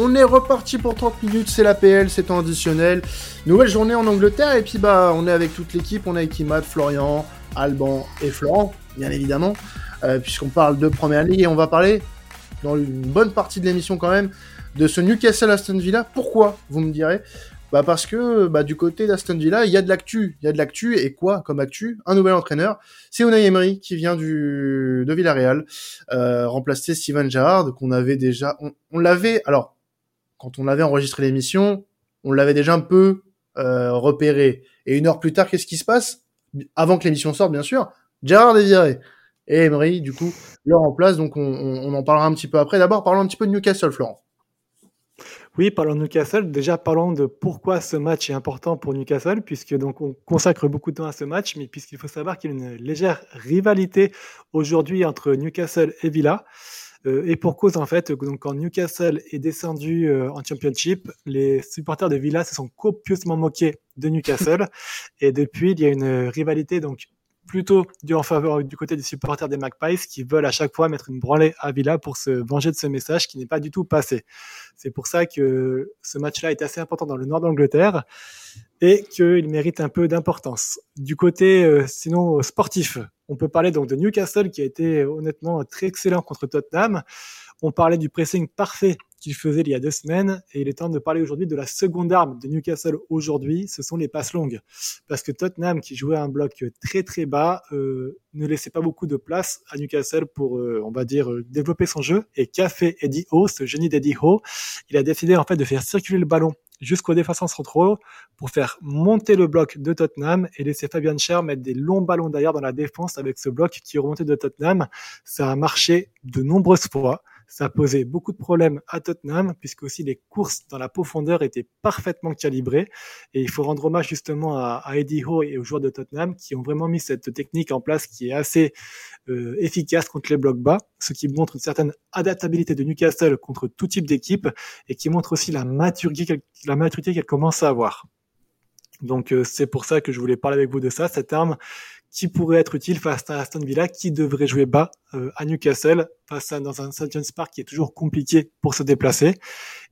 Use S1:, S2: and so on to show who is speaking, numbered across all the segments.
S1: On est reparti pour 30 minutes, c'est l'APL, c'est temps additionnel. Nouvelle journée en Angleterre, et puis bah, on est avec toute l'équipe, on est avec Imad, Florian, Alban et Florent, bien évidemment, euh, puisqu'on parle de Première Ligue, et on va parler, dans une bonne partie de l'émission quand même, de ce Newcastle Aston Villa. Pourquoi, vous me direz? Bah parce que bah, du côté d'Aston Villa, il y a de l'actu. Il y a de l'actu, et quoi comme actu? Un nouvel entraîneur, c'est Unai Emery qui vient du de Villarreal, euh, remplacer Steven Gerrard, qu'on avait déjà... On, on l'avait... Alors, quand on avait enregistré l'émission, on l'avait déjà un peu euh, repéré. Et une heure plus tard, qu'est-ce qui se passe? Avant que l'émission sorte, bien sûr, Gerrard est viré. Et Emery, du coup, le remplace. Donc, on, on, en parlera un petit peu après. D'abord, parlons un petit peu de Newcastle, Florent.
S2: Oui, parlons de Newcastle. Déjà, parlons de pourquoi ce match est important pour Newcastle, puisque donc on consacre beaucoup de temps à ce match, mais puisqu'il faut savoir qu'il y a une légère rivalité aujourd'hui entre Newcastle et Villa. Euh, et pour cause, en fait, donc quand Newcastle est descendu euh, en Championship, les supporters de Villa se sont copieusement moqués de Newcastle. et depuis, il y a une rivalité donc plutôt du côté des supporters des Magpies qui veulent à chaque fois mettre une branlée à Villa pour se venger de ce message qui n'est pas du tout passé. C'est pour ça que ce match-là est assez important dans le nord d'Angleterre et qu'il mérite un peu d'importance. Du côté euh, sinon sportif, on peut parler donc de Newcastle qui a été honnêtement très excellent contre Tottenham. On parlait du pressing parfait qu'il faisait il y a deux semaines et il est temps de parler aujourd'hui de la seconde arme de Newcastle aujourd'hui, ce sont les passes longues. Parce que Tottenham, qui jouait un bloc très très bas, euh, ne laissait pas beaucoup de place à Newcastle pour, euh, on va dire, euh, développer son jeu. Et qu'a fait Eddie Howe, ce génie d'Eddie Howe? Il a décidé en fait de faire circuler le ballon jusqu'aux défenseurs centraux pour faire monter le bloc de Tottenham et laisser Fabian Cher mettre des longs ballons derrière dans la défense avec ce bloc qui remonté de Tottenham. Ça a marché de nombreuses fois. Ça posé beaucoup de problèmes à Tottenham, puisque aussi les courses dans la profondeur étaient parfaitement calibrées. Et il faut rendre hommage justement à, Eddie Howe et aux joueurs de Tottenham qui ont vraiment mis cette technique en place qui est assez euh, efficace contre les blocs bas, ce qui montre une certaine adaptabilité de Newcastle contre tout type d'équipe et qui montre aussi la maturité, la maturité qu'elle commence à avoir. Donc euh, c'est pour ça que je voulais parler avec vous de ça, cette arme qui pourrait être utile face à Aston Villa, qui devrait jouer bas euh, à Newcastle, face à dans un St James Park qui est toujours compliqué pour se déplacer.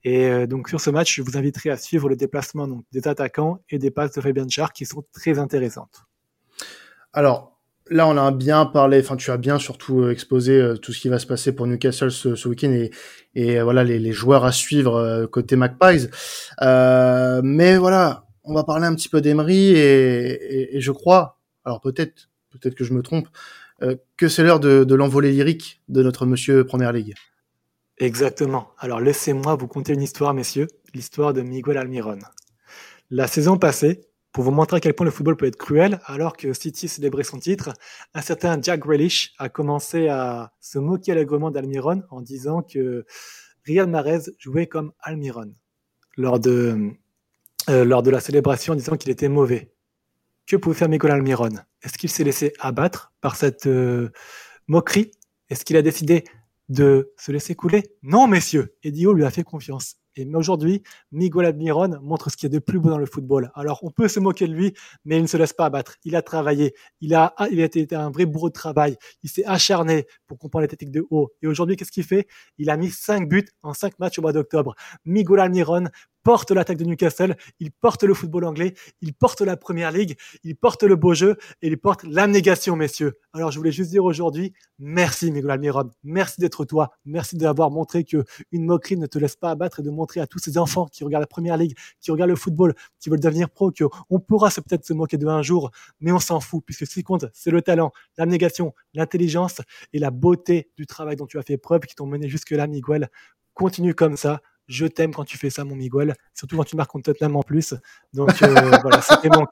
S2: Et euh, donc sur ce match, je vous inviterai à suivre le déplacement donc, des attaquants et des passes de Fabian Char qui sont très intéressantes.
S1: Alors là, on a bien parlé, enfin tu as bien surtout euh, exposé tout ce qui va se passer pour Newcastle ce, ce week-end et, et voilà les, les, joueurs à suivre côté Magpies. mais voilà, on va parler un petit peu d'Emery et, et, et je crois alors peut-être, peut-être que je me trompe, euh, que c'est l'heure de, l'envolée lyrique de notre monsieur Première Ligue.
S2: Exactement. Alors laissez-moi vous conter une histoire, messieurs, l'histoire de Miguel Almiron. La saison passée, pour vous montrer à quel point le football peut être cruel, alors que City célébrait son titre, un certain Jack Grealish a commencé à se moquer allègrement d'Almiron en disant que Riyad Mahrez jouait comme Almiron lors de, euh, lors de la célébration en disant qu'il était mauvais. Que pouvait faire Miguel Almiron? Est-ce qu'il s'est laissé abattre par cette euh, moquerie? Est-ce qu'il a décidé de se laisser couler? Non, messieurs. Edio lui a fait confiance. Et aujourd'hui, Miguel Almiron montre ce qu'il y a de plus beau dans le football. Alors, on peut se moquer de lui, mais il ne se laisse pas abattre. Il a travaillé. Il a, il a été un vrai bourreau de travail. Il s'est acharné pour comprendre les techniques de haut. Et aujourd'hui, qu'est-ce qu'il fait? Il a mis 5 buts en 5 matchs au mois d'octobre. Miguel Almiron porte l'attaque de Newcastle, il porte le football anglais, il porte la première ligue, il porte le beau jeu et il porte l'abnégation, messieurs. Alors, je voulais juste dire aujourd'hui, merci, Miguel Almiron. Merci d'être toi. Merci d'avoir montré que une moquerie ne te laisse pas abattre et de montrer à tous ces enfants qui regardent la première ligue, qui regardent le football, qui veulent devenir pro, qu'on pourra peut-être se moquer de un jour, mais on s'en fout puisque ce qui compte, c'est le talent, l'abnégation, l'intelligence et la beauté du travail dont tu as fait preuve qui t'ont mené jusque-là, Miguel. Continue comme ça je t'aime quand tu fais ça, mon Miguel. Surtout quand tu marques contre Tottenham en plus. Donc euh, voilà, c'était mon,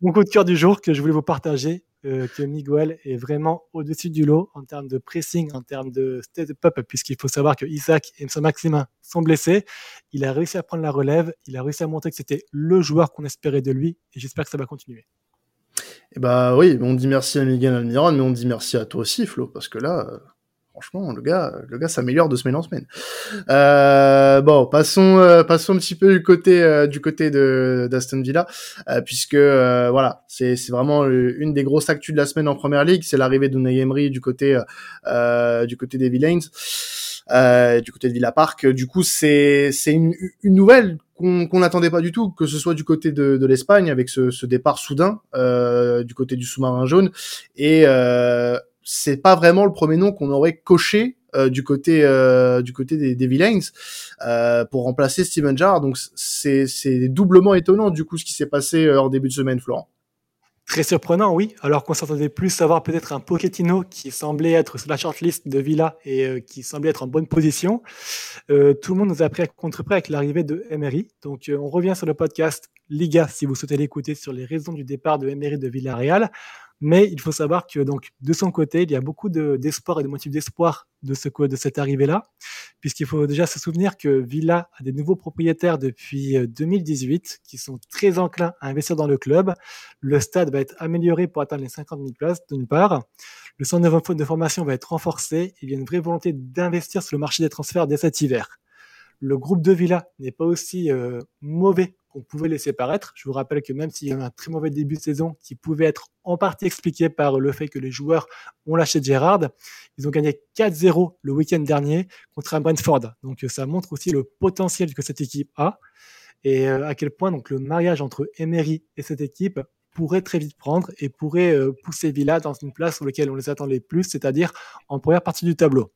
S2: mon, coup de cœur du jour que je voulais vous partager. Euh, que Miguel est vraiment au-dessus du lot en termes de pressing, en termes de step-up, puisqu'il faut savoir que Isaac et Saint Maximin sont blessés. Il a réussi à prendre la relève. Il a réussi à montrer que c'était le joueur qu'on espérait de lui. Et j'espère que ça va continuer.
S1: Et eh bah oui, on dit merci à Miguel Almiron, mais on dit merci à toi aussi, Flo, parce que là, euh, franchement, le gars, le gars s'améliore de semaine en semaine. Euh, bon, passons, euh, passons un petit peu du côté, euh, du côté de d'Aston Villa, puisque voilà, c'est c'est vraiment une des grosses actus de la semaine en Première Ligue, c'est l'arrivée de Emery du côté, du côté des Villains. du côté de Villa Park. Du coup, c'est c'est une, une nouvelle qu'on n'attendait pas du tout, que ce soit du côté de, de l'Espagne avec ce, ce, départ soudain du côté du sous-marin jaune et c'est pas vraiment le premier nom qu'on aurait coché euh, du côté euh, du côté des, Villains euh, pour remplacer Steven Gerrard. Donc c'est doublement étonnant du coup ce qui s'est passé en début de semaine, Florent.
S2: Très surprenant, oui. Alors qu'on s'attendait plus à voir peut-être un Pochettino qui semblait être sur la shortlist de Villa et qui semblait être en bonne position. Tout le monde nous a pris à contre-prêt avec l'arrivée de Emery. Donc on revient sur le podcast Liga si vous souhaitez l'écouter sur les raisons du départ de Emery de Villarreal. Mais il faut savoir que donc de son côté, il y a beaucoup d'espoir et de motifs d'espoir de, ce, de cette arrivée-là, puisqu'il faut déjà se souvenir que Villa a des nouveaux propriétaires depuis 2018 euh, qui sont très enclins à investir dans le club. Le stade va être amélioré pour atteindre les 50 000 places d'une part. Le centre de formation va être renforcé. Il y a une vraie volonté d'investir sur le marché des transferts dès cet hiver. Le groupe de Villa n'est pas aussi euh, mauvais qu'on pouvait laisser paraître. Je vous rappelle que même s'il y a un très mauvais début de saison qui pouvait être en partie expliqué par le fait que les joueurs ont lâché Gérard, ils ont gagné 4-0 le week-end dernier contre un Brentford. Donc ça montre aussi le potentiel que cette équipe a et euh, à quel point donc le mariage entre Emery et cette équipe pourrait très vite prendre et pourrait euh, pousser Villa dans une place sur laquelle on les attendait plus, c'est-à-dire en première partie du tableau.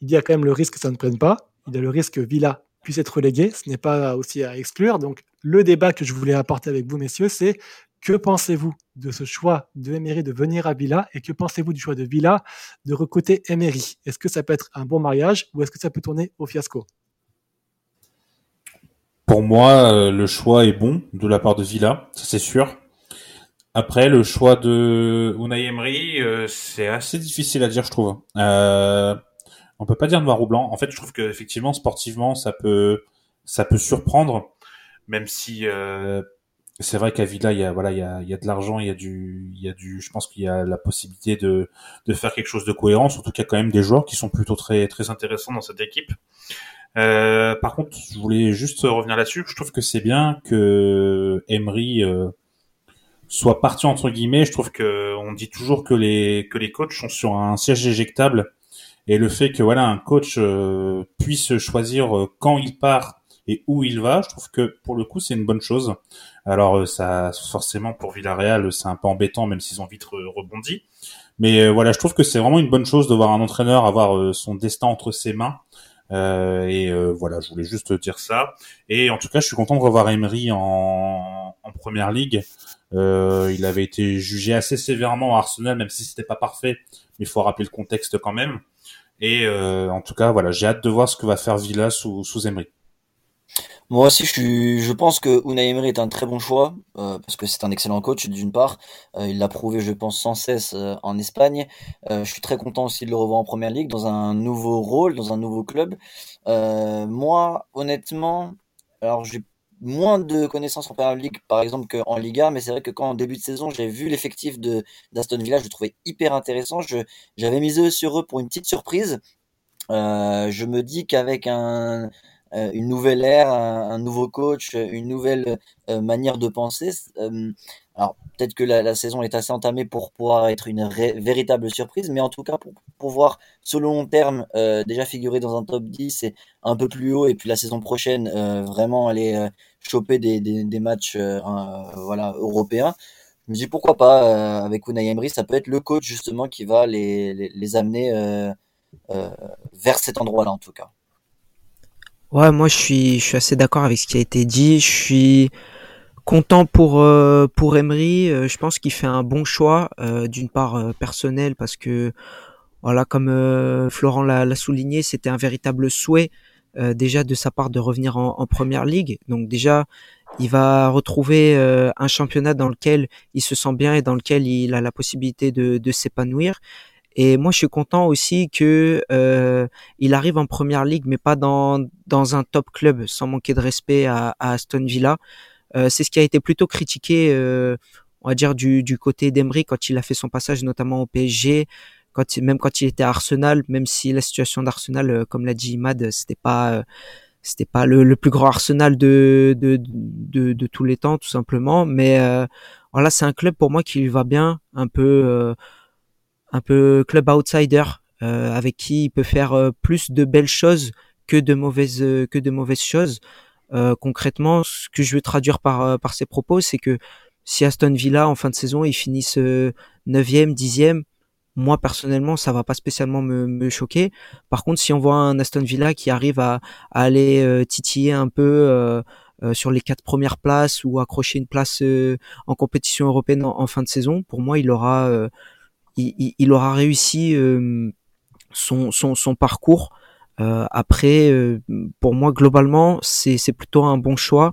S2: Il y a quand même le risque que ça ne prenne pas. Il y a le risque que Villa puisse être relégué. Ce n'est pas aussi à exclure. Donc, le débat que je voulais apporter avec vous, messieurs, c'est que pensez-vous de ce choix de Emery de venir à Villa et que pensez-vous du choix de Villa de recruter Emery? Est-ce que ça peut être un bon mariage ou est-ce que ça peut tourner au fiasco?
S3: Pour moi, euh, le choix est bon de la part de Villa, ça c'est sûr. Après, le choix de Unai Emery, euh, c'est assez difficile à dire, je trouve. Euh, on peut pas dire noir ou blanc. En fait, je trouve que effectivement sportivement, ça peut ça peut surprendre, même si euh, c'est vrai qu'à Villa, il y a voilà, il y a, il y a de l'argent, il y a du, il y a du, je pense qu'il y a la possibilité de de faire quelque chose de cohérent. Surtout qu'il y a quand même des joueurs qui sont plutôt très très intéressants dans cette équipe. Euh, par contre, je voulais juste revenir là-dessus. Je trouve que c'est bien que Emery euh, soit parti entre guillemets. Je trouve que on dit toujours que les que les coachs sont sur un siège éjectable et le fait que voilà un coach euh, puisse choisir euh, quand il part et où il va, je trouve que pour le coup c'est une bonne chose. Alors euh, ça forcément pour Villarreal c'est un peu embêtant même s'ils ont vite rebondi. Mais voilà, je trouve que c'est vraiment une bonne chose de voir un entraîneur avoir son destin entre ses mains. et voilà, je voulais juste dire ça. Et en tout cas, je suis content de revoir Emery en, en première ligue. il avait été jugé assez sévèrement à Arsenal, même si c'était pas parfait, mais il faut rappeler le contexte quand même. Et euh, en tout cas, voilà, j'ai hâte de voir ce que va faire Villa sous, sous Emery.
S4: Moi aussi, je, suis, je pense que Unai Emery est un très bon choix euh, parce que c'est un excellent coach d'une part. Euh, il l'a prouvé, je pense, sans cesse en Espagne. je suis très content aussi de le revoir en Première Ligue dans un nouveau rôle, dans un nouveau club. moi, honnêtement, alors j'ai moins de connaissances en Premier League, par exemple, qu'en Liga, mais c'est vrai que quand en début de saison, j'ai vu l'effectif d'Aston Villa, je le trouvais hyper intéressant. J'avais misé sur eux pour une petite surprise. Euh, je me dis qu'avec un, euh, une nouvelle ère, un, nouveau coach, une nouvelle euh, manière de penser. Euh, alors peut-être que la, saison est assez entamée pour pouvoir être une véritable surprise, mais en tout cas pour pouvoir sur le long terme déjà figurer dans un top 10 et un peu plus haut, et puis la saison prochaine vraiment aller choper des, des, matchs voilà européens. Je me dis pourquoi pas avec Unai Emery, ça peut être le coach justement qui va les, les, les amener vers cet endroit-là en tout cas.
S5: Ouais, moi je suis, je suis assez d'accord avec ce qui a été dit. Je suis content pour euh, pour Emery. Euh, je pense qu'il fait un bon choix, euh, d'une part personnel parce que voilà, comme Florent l'a souligné, c'était un véritable souhait déjà de sa part de revenir en, en, première ligue. Donc déjà, il va retrouver un championnat dans lequel il se sent bien et dans lequel il a la possibilité de, de s'épanouir. Et moi, je suis content aussi que euh, il arrive en première ligue, mais pas dans dans un top club, sans manquer de respect à, à Aston Villa. Euh, c'est ce qui a été plutôt critiqué, euh, on va dire du du côté d'Emery quand il a fait son passage, notamment au PSG, quand même quand il était à Arsenal, même si la situation d'Arsenal, euh, comme l'a dit Imad, c'était pas euh, c'était pas le, le, plus grand Arsenal de, de, de, de, tous les temps, tout simplement. Mais euh, voilà, c'est un club pour moi qui va bien, un peu un peu club outsider avec qui il peut faire plus de belles choses que de mauvaises que de mauvaises choses. Concrètement, ce que je veux traduire par par ces propos, c'est que si Aston Villa en fin de saison ils finissent 9e, 10e, moi personnellement ça va pas spécialement me, me, choquer. Par contre, si on voit un Aston Villa qui arrive à, à aller euh, titiller un peu euh, euh, sur les quatre premières places ou accrocher une place en compétition européenne en, fin de saison, pour moi il aura il, il, aura réussi son, son, son parcours. Après, pour moi globalement c'est plutôt un bon choix.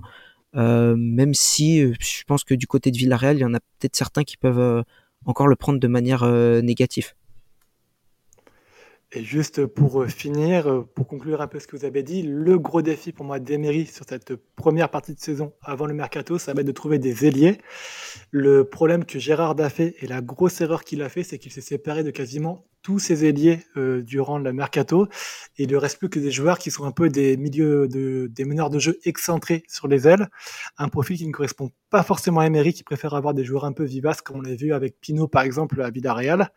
S5: même si je pense que du côté de Villarreal, il y en a peut-être certains qui peuvent encore le prendre de manière euh, négative.
S2: Et juste pour euh, finir, euh, pour conclure un peu ce que vous avez dit, le gros défi pour moi d'Emery sur cette première partie de saison avant le mercato, ça va être de trouver des ailiers. Le problème que Gérard a fait et la grosse erreur qu'il a fait, c'est qu'il s'est séparé de quasiment tous ses ailiers euh, durant le mercato et il ne reste plus que des joueurs qui sont un peu des milieux de des meneurs de jeu excentrés sur les ailes, un profil qui ne correspond pas forcément à Emery qui préfère avoir des joueurs un peu vivaces comme on l'a vu avec Pino par exemple à Villarreal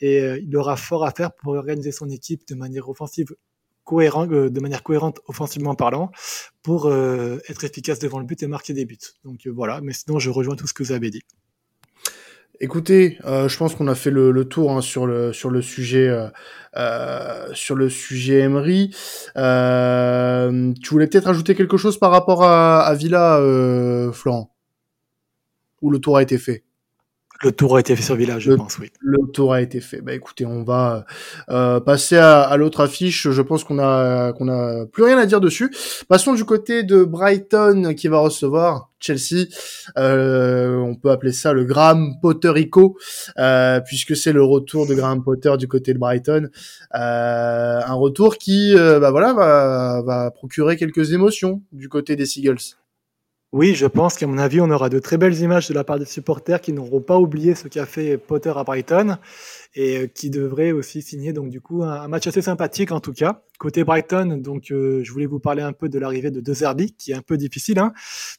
S2: et euh, il aura fort à faire pour organiser son équipe de manière offensive cohérente, euh, de manière cohérente offensivement parlant, pour euh, être efficace devant le but et marquer des buts. Donc voilà, mais sinon je rejoins tout ce que vous avez dit.
S1: Écoutez, je pense qu'on a fait le, tour hein, sur le sur le sujet sur le sujet Emery. tu voulais peut-être ajouter quelque chose par rapport à, à Villa, Florent, ou le tour a été fait?
S2: Le tour a été fait sur Village, je pense, oui.
S1: Le tour a été fait. Bah écoutez, on va euh, passer à, l'autre affiche. Je pense qu'on a qu'on a plus rien à dire dessus. Passons du côté de Brighton qui va recevoir Chelsea. Euh, on peut appeler ça le Graham Potterico, euh, puisque c'est le retour de Graham Potter du côté de Brighton. Euh, un retour qui, bah voilà, va, va procurer quelques émotions du côté des Seagulls.
S2: Oui, je pense qu'à mon avis, on aura de très belles images de la part des supporters qui n'auront pas oublié ce qu'a fait Potter à Brighton et euh, qui devraient aussi signer donc du coup un, match assez sympathique en tout cas. Côté Brighton, donc euh, je voulais vous parler un peu de l'arrivée de De Zerbi qui est un peu difficile. Hein.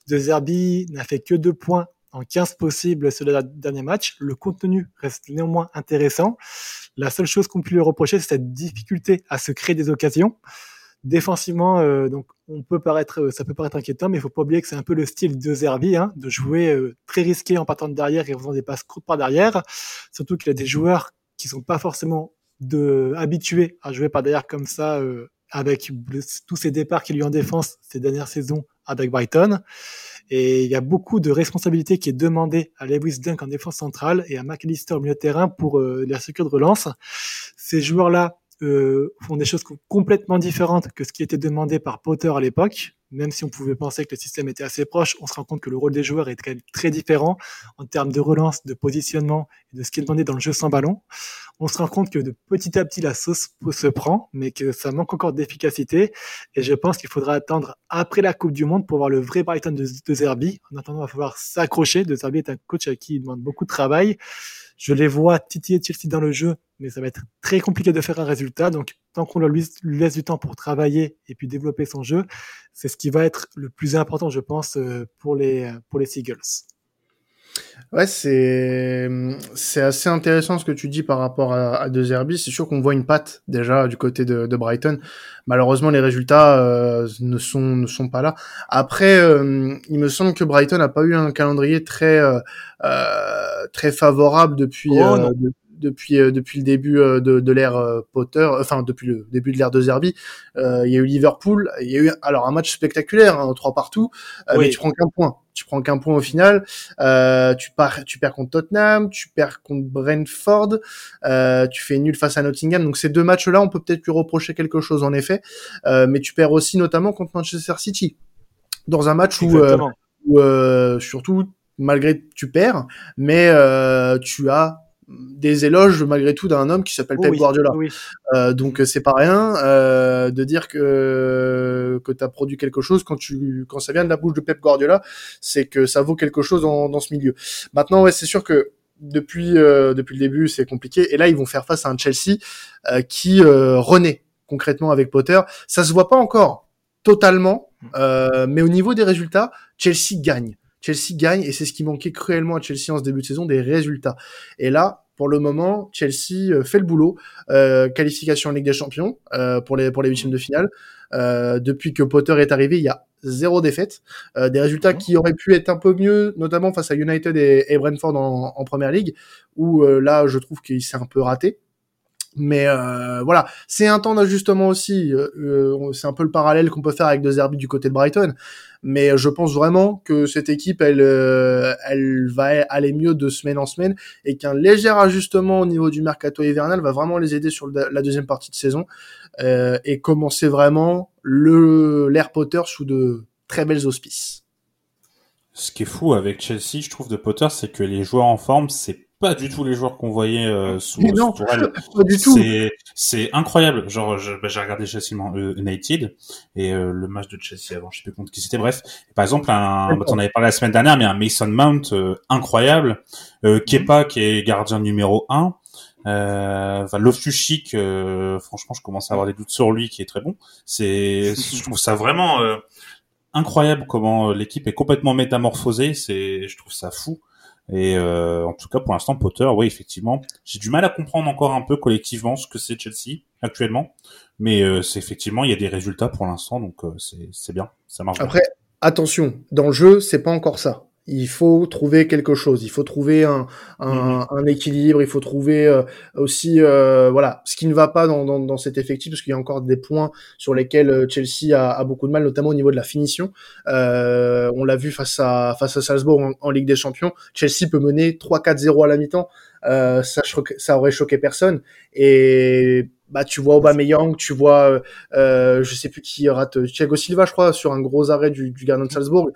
S2: De Zerbi n'a fait que deux points en 15 possibles sur le dernier match. Le contenu reste néanmoins intéressant. La seule chose qu'on peut lui reprocher, c'est cette difficulté à se créer des occasions. Défensivement, euh, donc on peut paraître, euh, ça peut paraître inquiétant, mais il faut pas oublier que c'est un peu le style de Zerbi, hein, de jouer euh, très risqué en partant de derrière et en faisant des passes courtes par derrière. Surtout qu'il a des joueurs qui sont pas forcément de, habitués à jouer par derrière comme ça, avec tous ces départs qu'il y a eu en défense ces dernières saisons avec Brighton. Et il y a beaucoup de responsabilités qui est demandée à Lewis Dunk en défense centrale et à McAllister au milieu de terrain pour la sécurité de relance. Ces joueurs-là euh, font des choses complètement différentes que ce qui était demandé par Potter à l'époque. Même si on pouvait penser que le système était assez proche, on se rend compte que le rôle des joueurs est quand même très différent en termes de relance, de positionnement et de ce qui est demandé dans le jeu sans ballon. On se rend compte que de petit à petit la sauce se prend, mais que ça manque encore d'efficacité. Et je pense qu'il faudra attendre après la Coupe du Monde pour voir le vrai Brighton de, de Zerbi. En attendant, il va falloir s'accrocher. De Zerbi est un coach à qui il demande beaucoup de travail. Je les vois titiller Chelsea dans le jeu, mais ça va être très compliqué de faire un résultat. Donc, tant qu'on lui laisse du temps pour travailler et puis développer son jeu, c'est ce qui va être le plus important, je pense, euh, pour les, pour les Seagulls.
S1: Ouais, c'est c'est assez intéressant ce que tu dis par rapport à, à De Zerbi. C'est sûr qu'on voit une patte déjà du côté de, de Brighton. Malheureusement, les résultats euh, ne sont ne sont pas là. Après, euh, il me semble que Brighton n'a pas eu un calendrier très euh, très favorable depuis oh, depuis depuis le début de, de l'ère Potter, enfin depuis le début de l'ère de Zerbi. il y a eu Liverpool, il y a eu alors un match spectaculaire, hein, trois partout, mais tu prends qu'un point tu prends qu'un point au final. Euh, tu, pars, tu perds contre Tottenham, tu perds contre Brentford, euh, tu fais nul face à Nottingham. Donc ces deux matchs-là, on peut peut-être lui reprocher quelque chose en effet, euh, mais tu perds aussi notamment contre Manchester City dans un match où, euh, où euh, surtout malgré tu perds, mais euh, tu as des éloges malgré tout d'un homme qui s'appelle Pep Guardiola. Euh, donc c'est pas rien euh, de dire que que tu as produit quelque chose quand tu quand ça vient de la bouche de Pep Guardiola, c'est que ça vaut quelque chose dans, dans ce milieu. Maintenant ouais, c'est sûr que depuis euh, depuis le début, c'est compliqué et là ils vont faire face à un Chelsea euh, qui euh, renaît concrètement avec Potter. Ça se voit pas encore totalement mais au niveau des résultats, Chelsea gagne. Chelsea gagne et c'est ce qui manquait cruellement à Chelsea en ce début de saison, des résultats. Et là, pour le moment, Chelsea fait le boulot. qualification en Ligue des Champions pour les pour les huitièmes de finale. depuis que Potter est arrivé, il y a zéro défaite. des résultats qui auraient pu être un peu mieux, notamment face à United et, Brentford en, en, Première Ligue, où là, je trouve qu'il s'est un peu raté. Mais euh, voilà, c'est un temps d'ajustement aussi. Euh, euh, c'est un peu le parallèle qu'on peut faire avec De Zerbi du côté de Brighton. Mais je pense vraiment que cette équipe, elle, elle va aller mieux de semaine en semaine et qu'un léger ajustement au niveau du mercato hivernal va vraiment les aider sur la deuxième partie de saison et commencer vraiment le l'Air Potter sous de très belles auspices.
S3: Ce qui est fou avec Chelsea, je trouve, de Potter, c'est que les joueurs en forme, c'est pas du tout les joueurs qu'on voyait euh, sous, non,
S1: Pas du tout.
S3: C'est incroyable. Genre, bah, j'ai regardé Chelsea euh, United et euh, le match de Chelsea avant, je sais plus contre qui c'était. Bref, par exemple, un, on avait parlé la semaine dernière, mais un Mason Mount euh, incroyable, euh, Kepa qui est gardien numéro 1. Euh, enfin, Loftus-Cheek, franchement, je commence à avoir des doutes sur lui, qui est très bon. C'est, je trouve ça vraiment incroyable comment l'équipe est complètement métamorphosée. C'est, je trouve ça fou. Et euh, en tout cas, pour l'instant, Potter, oui, effectivement, j'ai du mal à comprendre encore un peu collectivement ce que c'est Chelsea actuellement, mais euh, c'est effectivement, il y a des résultats pour l'instant, donc euh, c'est bien, ça marche.
S1: Après, attention, dans le jeu, c'est pas encore ça il faut trouver quelque chose, il faut trouver un, un, mhm. un équilibre, il faut trouver euh, aussi euh, voilà ce qui ne va pas dans, dans, dans cet effectif parce qu'il y a encore des points sur lesquels euh, Chelsea a, a, beaucoup de mal, notamment au niveau de la finition. on l'a vu face à face à Salzbourg en, en, Ligue des Champions, Chelsea peut mener 3-4-0 à la mi-temps, ça, ça aurait choqué personne et bah tu vois Aubameyang, tu vois euh, euh, je sais plus qui rate Thiago Silva je crois sur un gros arrêt du, du gardien de Salzbourg.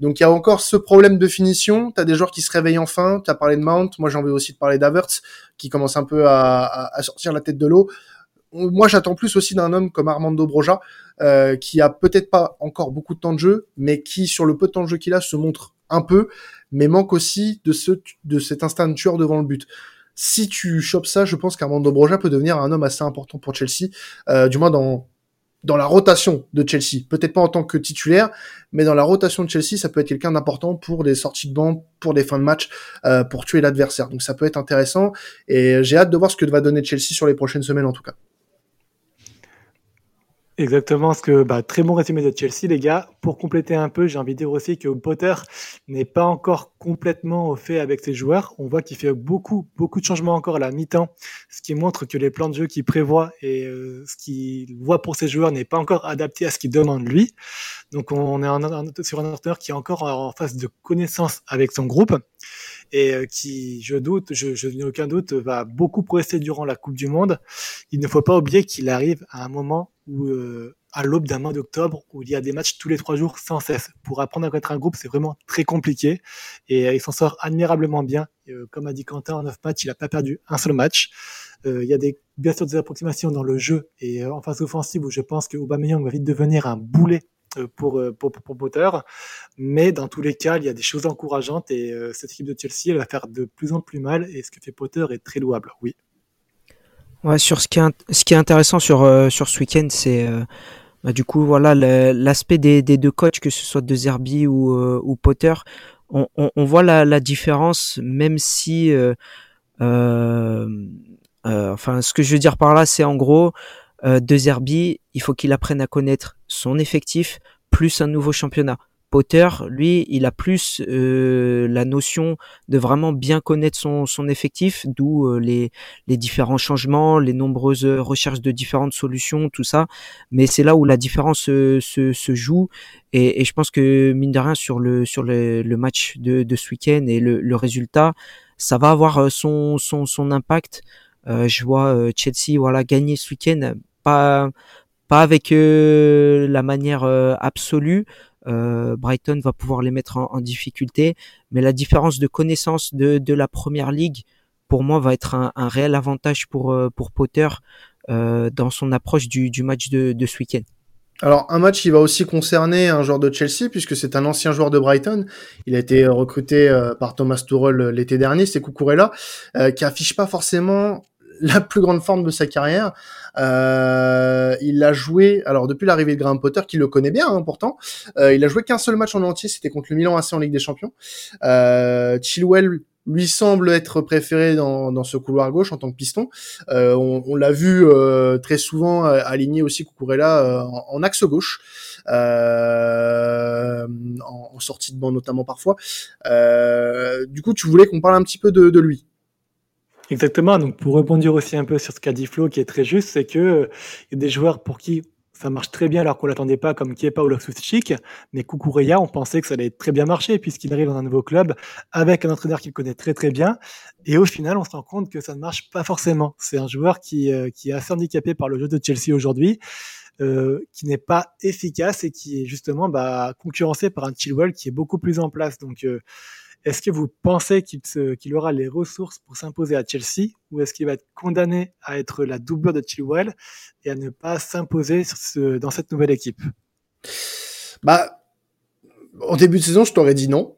S1: Donc il y a encore ce problème de finition, tu as des joueurs qui se réveillent enfin, tu as parlé de Mount, moi j'ai envie aussi de parler d'Avertz qui commence un peu à, à, sortir la tête de l'eau. Moi j'attends plus aussi d'un homme comme Armando Broja euh, qui a peut-être pas encore beaucoup de temps de jeu mais qui sur le peu de temps de jeu qu'il a se montre un peu mais manque aussi de ce de cet instinct de tueur devant le but si tu chopes ça, je pense qu'Armando Broja peut devenir un homme assez important pour Chelsea, euh, du moins dans dans la rotation de Chelsea. Peut-être pas en tant que titulaire, mais dans la rotation de Chelsea, ça peut être quelqu'un d'important pour des sorties de banc, pour des fins de match, euh, pour tuer l'adversaire. Donc ça peut être intéressant et j'ai hâte de voir ce que va donner Chelsea sur les prochaines semaines en tout cas.
S2: Exactement, ce que bah, très bon résumé de Chelsea, les gars. Pour compléter un peu, j'ai envie de dire aussi que Potter n'est pas encore complètement au fait avec ses joueurs. On voit qu'il fait beaucoup, beaucoup de changements encore à la mi-temps, ce qui montre que les plans de jeu qu'il prévoit et euh, ce qu'il voit pour ses joueurs n'est pas encore adapté à ce qu'il demande lui. Donc on est sur un entraîneur qui est encore en phase de connaissance avec son groupe et euh, qui, je doute, je, je n'ai aucun doute, va beaucoup progresser durant la Coupe du Monde. Il ne faut pas oublier qu'il arrive à un moment où, euh, à l'aube d'un mois d'octobre, où il y a des matchs tous les trois jours sans cesse. Pour apprendre à connaître un groupe, c'est vraiment très compliqué et euh, il s'en sort admirablement bien. comme a dit Quentin, en neuf matchs, il n'a pas perdu un seul match. il y a des, bien sûr des approximations dans le jeu et en phase offensive où je pense que Aubameyang va vite devenir un boulet euh, pour, euh, pour, pour, Potter. Mais dans tous les cas, il y a des choses encourageantes et euh, cette équipe de Chelsea, elle va faire de plus en plus mal et ce que fait Potter est très louable, oui.
S5: Ouais, sur ce qui est, ce qui est intéressant sur, sur ce week-end, c'est bah, du coup voilà l'aspect des, des, deux coachs, que ce soit de Zerbi ou, ou Potter. On, on, on, voit la, la différence, même si, enfin, ce que je veux dire par là, c'est en gros, euh, de Zerbi, il faut qu'il apprenne à connaître son effectif plus un nouveau championnat. Potter, lui, il a plus euh, la notion de vraiment bien connaître son, son effectif, d'où euh, les, les différents changements, les nombreuses recherches de différentes solutions, tout ça. Mais c'est là où la différence se, se, joue. Et, et, je pense que mine de rien sur le sur le, le match de, de ce week-end et le, le résultat, ça va avoir son son, son impact. Euh, je vois Chelsea voilà gagner ce week-end pas pas avec euh, la manière euh, absolue. Euh, Brighton va pouvoir les mettre en, difficulté, mais la différence de connaissance de, de la première ligue, pour moi, va être un, un réel avantage pour pour Potter dans son approche du, du match de, de ce week-end.
S1: Alors un match qui va aussi concerner un joueur de Chelsea puisque c'est un ancien joueur de Brighton. Il a été recruté par Thomas Tuchel l'été dernier, c'est Cucurella, qui affiche pas forcément la plus grande forme de sa carrière. Euh, il a joué, alors depuis l'arrivée de Graham Potter, qui le connaît bien hein, pourtant, euh, il a joué qu'un seul match en entier, c'était contre le Milan AC en Ligue des Champions. Euh, Chilwell lui semble être préféré dans, dans ce couloir gauche en tant que piston. Euh, on, on l'a vu euh, très souvent euh, aligner aussi Cucurella euh, en, axe gauche, euh, en, en, sortie de banc notamment parfois. du coup, tu voulais qu'on parle un petit peu de, de lui.
S2: Exactement. Donc, pour rebondir aussi un peu sur ce qu'a dit Flo, qui est très juste, c'est que il y a des joueurs pour qui ça marche très bien alors qu'on l'attendait pas comme Kepa ou Loftus-Cheek, mais Kukureya, on pensait que ça allait très bien marcher puisqu'il arrive dans un nouveau club avec un entraîneur qu'il connaît très très bien et au final on se rend compte que ça ne marche pas forcément. C'est un joueur qui, euh, qui est assez handicapé par le jeu de Chelsea aujourd'hui. Euh, qui n'est pas efficace et qui est justement bah, concurrencé par un Chilwell qui est beaucoup plus en place. Donc euh, est-ce que vous pensez qu'il aura les ressources pour s'imposer à Chelsea ou est-ce qu'il va être condamné à être la doublure de Chilwell et à ne pas s'imposer dans cette nouvelle équipe?
S1: Bah, en début de saison, je t'aurais dit non.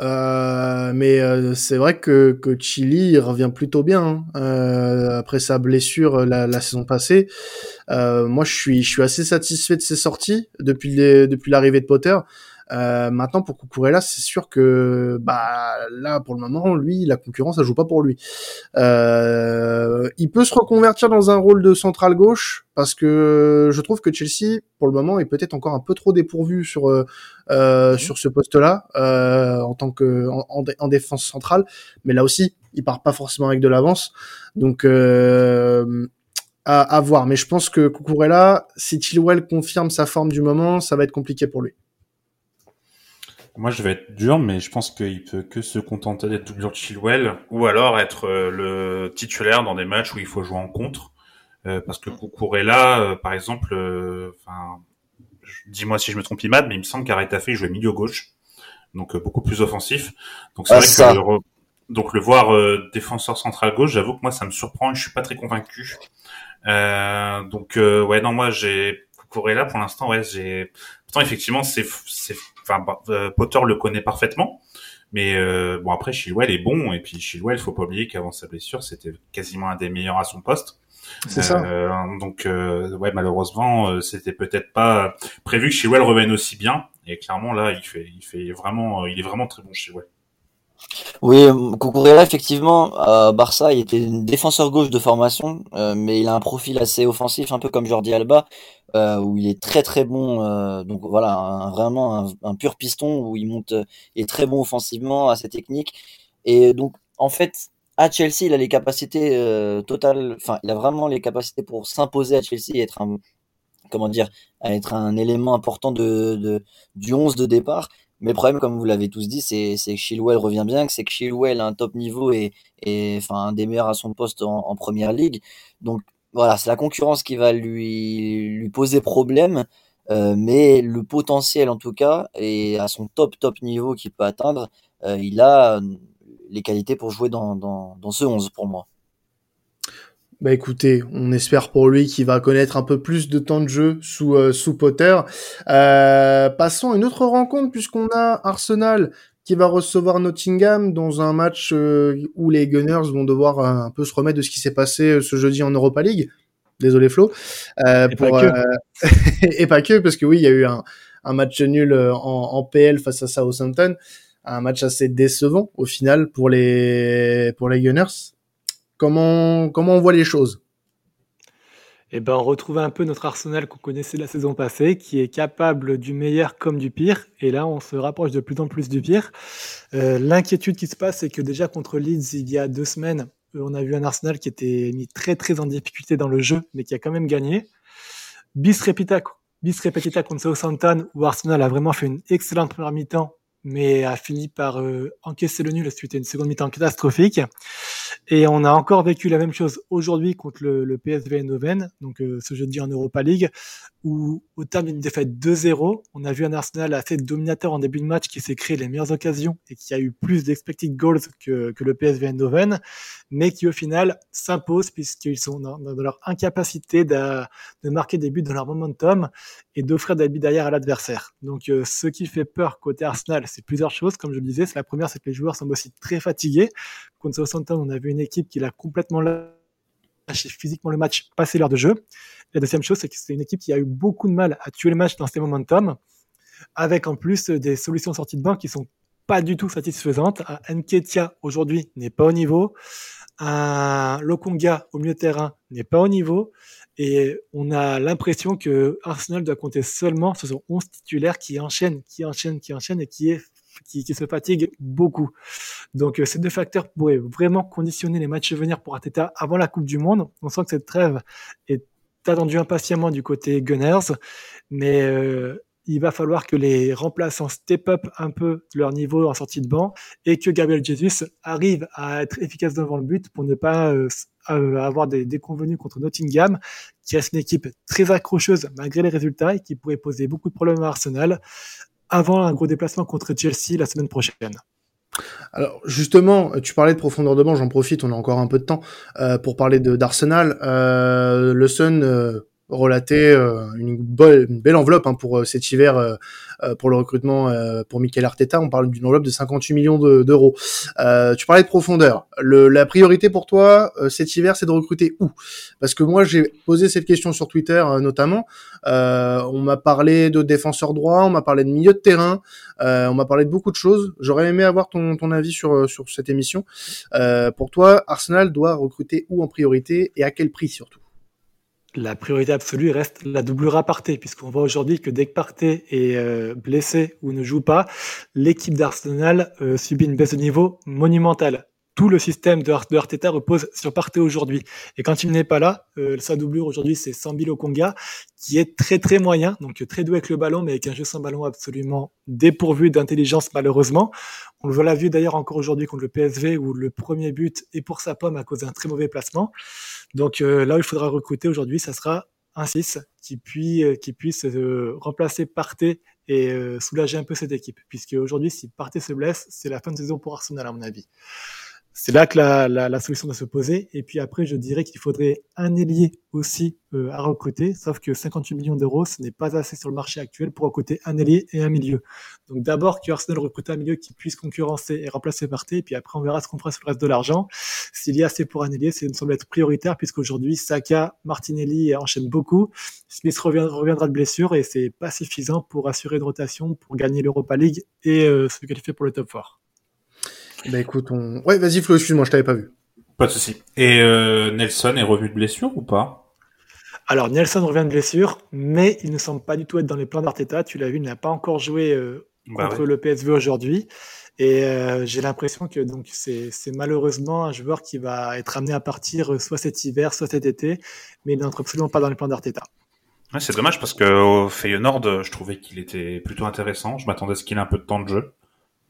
S1: Euh, mais euh, c'est vrai que, que Chili revient plutôt bien hein. euh, après sa blessure la, la saison passée. Euh, moi, je suis, assez satisfait de ses sorties depuis, depuis l'arrivée de Potter. Euh, maintenant, pour Cucurella, c'est sûr que bah là, pour le moment, lui, la concurrence, ça joue pas pour lui. Euh, il peut se reconvertir dans un rôle de central gauche parce que je trouve que Chelsea, pour le moment, est peut-être encore un peu trop dépourvu sur euh, euh sur ce poste-là euh, en tant que en, en, défense centrale. Mais là aussi, il part pas forcément avec de l'avance, donc. Euh, à, à, voir, mais je pense que Cucurella, si Chilwell confirme sa forme du moment, ça va être compliqué pour lui.
S3: Moi, je vais être dur, mais je pense qu'il peut que se contenter d'être doublure de Chilwell, ou alors être euh, le titulaire dans des matchs où il faut jouer en contre. Euh, parce que Cucurella, euh, par exemple, euh, enfin, dis-moi si je me trompe, Imad, mais il me semble qu'Aretafe jouait milieu gauche, donc beaucoup plus offensif. Donc c'est ah, vrai ça. que le, donc le voir défenseur central gauche, j'avoue que moi ça me surprend, je suis pas très convaincu. donc ouais, non, moi j'ai Cucurella pour l'instant, ouais, j'ai. Pourtant effectivement c'est c'est enfin, bah, euh, Potter le connaît parfaitement. Mais euh, bon après Chilwell est bon et puis Chilwell faut pas oublier qu'avant sa blessure c'était quasiment un des meilleurs à son poste.
S1: C'est ça.
S3: Euh, donc ouais malheureusement c'était peut-être pas prévu que Chilwell revienne aussi bien et clairement là il fait il fait vraiment il est vraiment très bon Chilwell.
S4: Oui, Cucurella, effectivement, à Barça, il était défenseur gauche de formation, euh, mais il a un profil assez offensif, un peu comme Jordi Alba, euh, où il est très très bon. Euh, donc voilà, vraiment un, pur piston où il monte, est très bon offensivement, assez technique. Et donc, en fait, à Chelsea, il a les capacités totales, enfin, il a vraiment les capacités pour s'imposer à Chelsea et être un, comment dire, être un élément important de du 11 de départ. Mais le problème, comme vous l'avez tous dit, c'est que Chilwell revient bien, c'est que Chilwell a un top niveau et, enfin un des meilleurs à son poste en, première ligue. Donc voilà, c'est la concurrence qui va lui, poser problème. Euh, mais le potentiel en tout cas et à son top top niveau qu'il peut atteindre, euh, il a les qualités pour jouer dans ce 11 pour moi.
S1: Bah écoutez, on espère pour lui qu'il va connaître un peu plus de temps de jeu sous, euh, sous Potter. Euh, passons à une autre rencontre puisqu'on a Arsenal qui va recevoir Nottingham dans un match euh, où les Gunners vont devoir euh, un peu se remettre de ce qui s'est passé euh, ce jeudi en Europa League. Désolé Flo.
S2: et, pour, pas
S1: et pas que, parce que oui, il y a eu un, un match nul en, en PL face à Southampton. Un match assez décevant au final pour les, pour les Gunners. Comment, comment on voit les choses?
S2: Eh ben, on retrouve un peu notre arsenal qu'on connaissait la saison passée, qui est capable du meilleur comme du pire. Et là, on se rapproche de plus en plus du pire. Euh, L'inquiétude qui se passe, c'est que déjà contre Leeds, il y a deux semaines, euh, on a vu un Arsenal qui était mis très très en difficulté dans le jeu, mais qui a quand même gagné. Bis repetita, bis repetita contre Southampton, où Arsenal a vraiment fait une excellente première mi-temps, mais a fini par euh, encaisser le nul suite à une seconde mi-temps catastrophique. Et on a encore vécu la même chose aujourd'hui contre le, le, PSV Eindhoven, donc euh, ce jeudi en Europa League, où au terme d'une défaite 2-0, on a vu un Arsenal assez dominateur en début de match qui s'est créé les meilleures occasions et qui a eu plus d'expected goals que, que, le PSV Eindhoven, mais qui au final s'impose puisqu'ils sont dans, dans, leur incapacité de, marquer des buts dans leur momentum et d'offrir des buts derrière à l'adversaire. Donc euh, ce qui fait peur côté Arsenal, c'est plusieurs choses, comme je le disais. C'est la première, c'est que les joueurs semblent aussi très fatigués. Contre Southampton, on a vu une équipe qui l'a complètement lâché physiquement le match, passé l'heure de jeu. La deuxième chose, c'est que c'est une équipe qui a eu beaucoup de mal à tuer le match dans ses momentum, avec en plus des solutions sorties de banc qui sont pas du tout satisfaisante. Un Nketia aujourd'hui n'est pas au niveau. Un Lokonga au milieu de terrain n'est pas au niveau. Et on a l'impression que Arsenal doit compter seulement sur son 11 titulaires qui enchaînent, qui enchaînent, qui enchaînent et qui, se fatigue beaucoup. Donc euh, ces deux facteurs pourraient vraiment conditionner les matchs à venir pour Ateta avant la Coupe du Monde. On sent que cette trêve est attendue impatiemment du côté Gunners, mais euh, il va falloir que les remplaçants step up un peu leur niveau en sortie de banc et que Gabriel Jesus arrive à être efficace devant le but pour ne pas euh, euh, avoir des déconvenus contre Nottingham, qui reste une équipe très accrocheuse malgré les résultats et qui pourrait poser beaucoup de problèmes à Arsenal avant un gros déplacement contre Chelsea la semaine prochaine.
S1: Alors justement, tu parlais de profondeur de banc, j'en profite, on a encore un peu de temps euh, pour parler d'Arsenal. Euh, le Sun relater euh, une, belle enveloppe hein, pour euh, cet hiver euh, pour le recrutement pour Michael Arteta. On parle d'une enveloppe de 58 millions d'euros. tu parlais de profondeur. Le, la priorité pour toi cet hiver, c'est de recruter où? Parce que moi, j'ai posé cette question sur Twitter notamment. on m'a parlé de défenseur droit, on m'a parlé de milieu de terrain, on m'a parlé de beaucoup de choses. J'aurais aimé avoir ton, ton avis sur, sur cette émission. pour toi, Arsenal doit recruter où en priorité et à quel prix surtout?
S2: La priorité absolue reste la doublure à Partey, puisqu'on voit aujourd'hui que dès que Partey est euh, blessé ou ne joue pas, l'équipe d'Arsenal euh, subit une baisse de niveau monumentale. Tout le système de, Arteta repose sur Partey aujourd'hui. Et quand il n'est pas là, euh, sa doublure aujourd'hui, c'est Sambi Okonga, qui est très très moyen, donc très doué avec le ballon, mais avec un jeu sans ballon absolument dépourvu d'intelligence malheureusement. On l'a vu d'ailleurs encore aujourd'hui contre le PSV, où le premier but est pour sa pomme à cause d'un très mauvais placement. Donc euh, là où il faudra recruter aujourd'hui, ça sera un 6 qui, puis, euh, qui puisse euh, remplacer Partey et soulager un peu cette équipe. Puisque aujourd'hui, si Partey se blesse, c'est la fin de saison pour Arsenal à mon avis. C'est là que la, la, la, solution doit se poser. Et puis après, je dirais qu'il faudrait un ailier aussi euh, à recruter, sauf que 58 millions d'euros, ce n'est pas assez sur le marché actuel pour recruter un ailier et un milieu. Donc d'abord que Arsenal recrute un milieu qui puisse concurrencer et remplacer Partey, et puis après on verra ce qu'on fera sur le reste de l'argent. S'il y a assez pour un ailier, ça me semble être prioritaire, puisqu'aujourd'hui, Saka, Martinelli enchaînent beaucoup. Smith reviendra de blessure et c'est pas suffisant pour assurer une rotation, pour gagner l'Europa League et euh, se qualifier pour le top 4.
S1: Bah écoute, on... Ouais, vas-y Flo, excuse-moi, je t'avais pas vu.
S3: Pas de souci. Et euh, Nelson est revenu de blessure ou pas?
S2: Alors Nelson revient de blessure, mais il ne semble pas du tout être dans les plans d'Arteta. Tu l'as vu, il n'a pas encore joué euh, bah contre le PSV aujourd'hui. Et euh, j'ai l'impression que donc c'est malheureusement un joueur qui va être amené à partir soit cet hiver, soit cet été, mais il n'entre absolument pas dans les plans d'Arteta.
S3: Ouais, c'est dommage parce que au Feyenoord, je trouvais qu'il était plutôt intéressant. Je m'attendais à ce qu'il ait un peu de temps de jeu.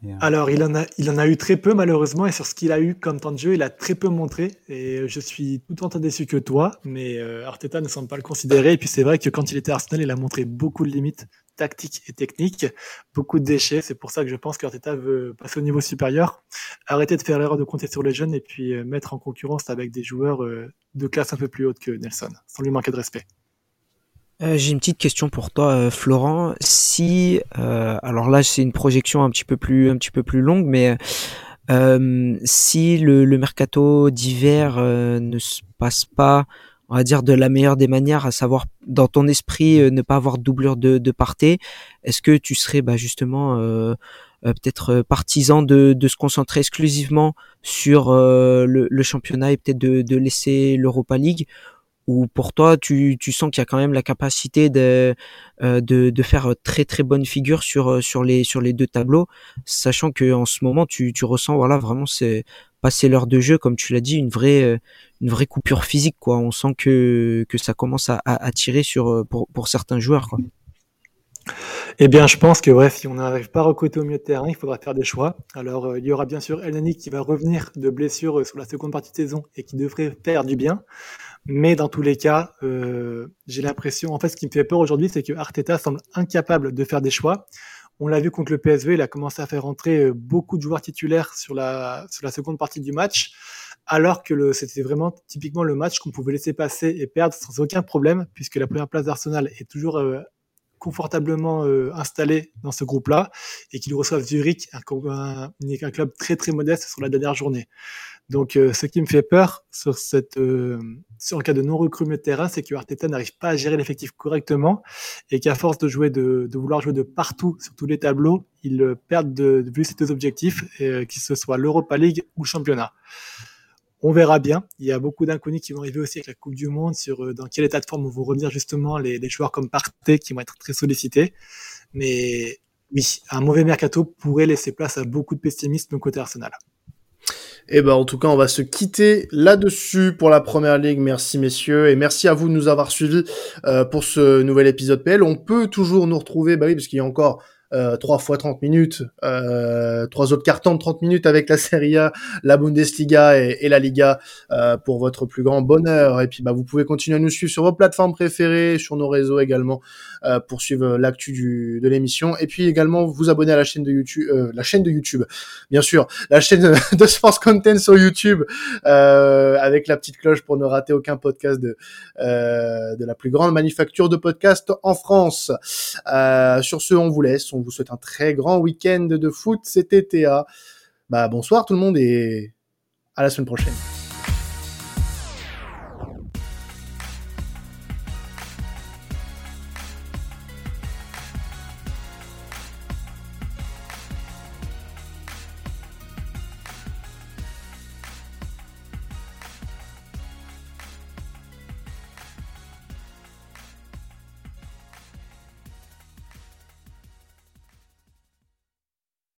S2: Euh, Alors, il en, a, il en a eu très peu, malheureusement, et sur ce qu'il a eu comme temps de jeu, il a très peu montré. Et je suis tout autant déçu que toi, mais euh, Arteta ne semble pas le considérer. Et puis, c'est vrai que quand il était Arsenal, il a montré beaucoup de limites tactiques et techniques, beaucoup de déchets. C'est pour ça que je pense qu'Arteta veut passer au niveau supérieur, arrêter de faire l'erreur de compter sur les jeunes et puis euh, mettre en concurrence avec des joueurs de classe un peu plus haute que Nelson, sans lui manquer de respect.
S5: Euh, j'ai une petite question pour toi, euh, Florent. Si, euh, alors là, c'est une projection un petit peu plus, un petit peu plus longue, mais si le, le mercato d'hiver ne se passe pas, on va dire de la meilleure des manières, à savoir dans ton esprit ne pas avoir de doublure de, de parté, est-ce que tu serais bah, justement peut-être partisan de, de, se concentrer exclusivement sur le, le, championnat et peut-être de, de laisser l'Europa League ou pour toi tu, sens qu'il y a quand même la capacité de, euh, faire très très bonne figure sur euh, sur les deux tableaux sachant que en ce moment tu, ressens voilà vraiment c'est passer l'heure de jeu comme tu l'as dit une vraie euh, coupure physique on sent que ça commence à, tirer pour certains joueurs
S2: eh bien, je pense que si on n'arrive pas à recruter au milieu de terrain, il faudra faire des choix. Alors, il y aura bien sûr Elneny qui va revenir de blessure sur la seconde partie de saison et qui devrait faire du bien. Mais dans tous les cas, euh, j'ai l'impression, en fait, ce qui me fait peur aujourd'hui, c'est que Arteta semble incapable de faire des choix. On l'a vu contre le PSV, il a commencé à faire rentrer euh, beaucoup de joueurs titulaires sur la, sur la seconde partie du match, alors que c'était vraiment typiquement le match qu'on pouvait laisser passer et perdre sans aucun problème, puisque la première place d'Arsenal est toujours euh, confortablement euh, installés dans ce groupe-là et qu'ils reçoivent Zurich, un, un, club très très modeste sur la dernière journée. Donc, euh, ce qui me fait peur sur cette, euh, sur le cas de non recrutement de terrain, c'est que Arteta n'arrive pas à gérer l'effectif correctement et qu'à force de jouer de, de, vouloir jouer de partout sur tous les tableaux, il perd de, de vue ses deux objectifs, euh, que ce soit l'Europa League ou le championnat. On verra bien. Il y a beaucoup d'inconnus qui vont arriver aussi avec la Coupe du Monde sur euh, dans quel état de forme vont revenir justement les, joueurs comme Partey qui vont être très sollicités. Mais oui, un mauvais mercato pourrait laisser place à beaucoup de pessimisme côté Arsenal.
S1: Eh ben en tout cas, on va se quitter là-dessus pour la première ligue. Merci messieurs et merci à vous de nous avoir suivis euh, pour ce nouvel épisode PL. On peut toujours nous retrouver, bah oui, parce qu'il y a encore euh, 3 fois 30 minutes, euh, trois autres cartons de 30 minutes avec la Serie A, la Bundesliga et, et la Liga euh, pour votre plus grand bonheur. Et puis bah, vous pouvez continuer à nous suivre sur vos plateformes préférées, sur nos réseaux également euh, pour suivre l'actu de l'émission. Et puis également vous abonner à la chaîne de YouTube, euh, la chaîne de YouTube, bien sûr, la chaîne de Sports Content sur YouTube euh, avec la petite cloche pour ne rater aucun podcast de euh, de la plus grande manufacture de podcasts en France. Euh, sur ce, on vous laisse. Vous souhaite un très grand week-end de foot. C'était TA. Bah bonsoir tout le monde et à la semaine prochaine.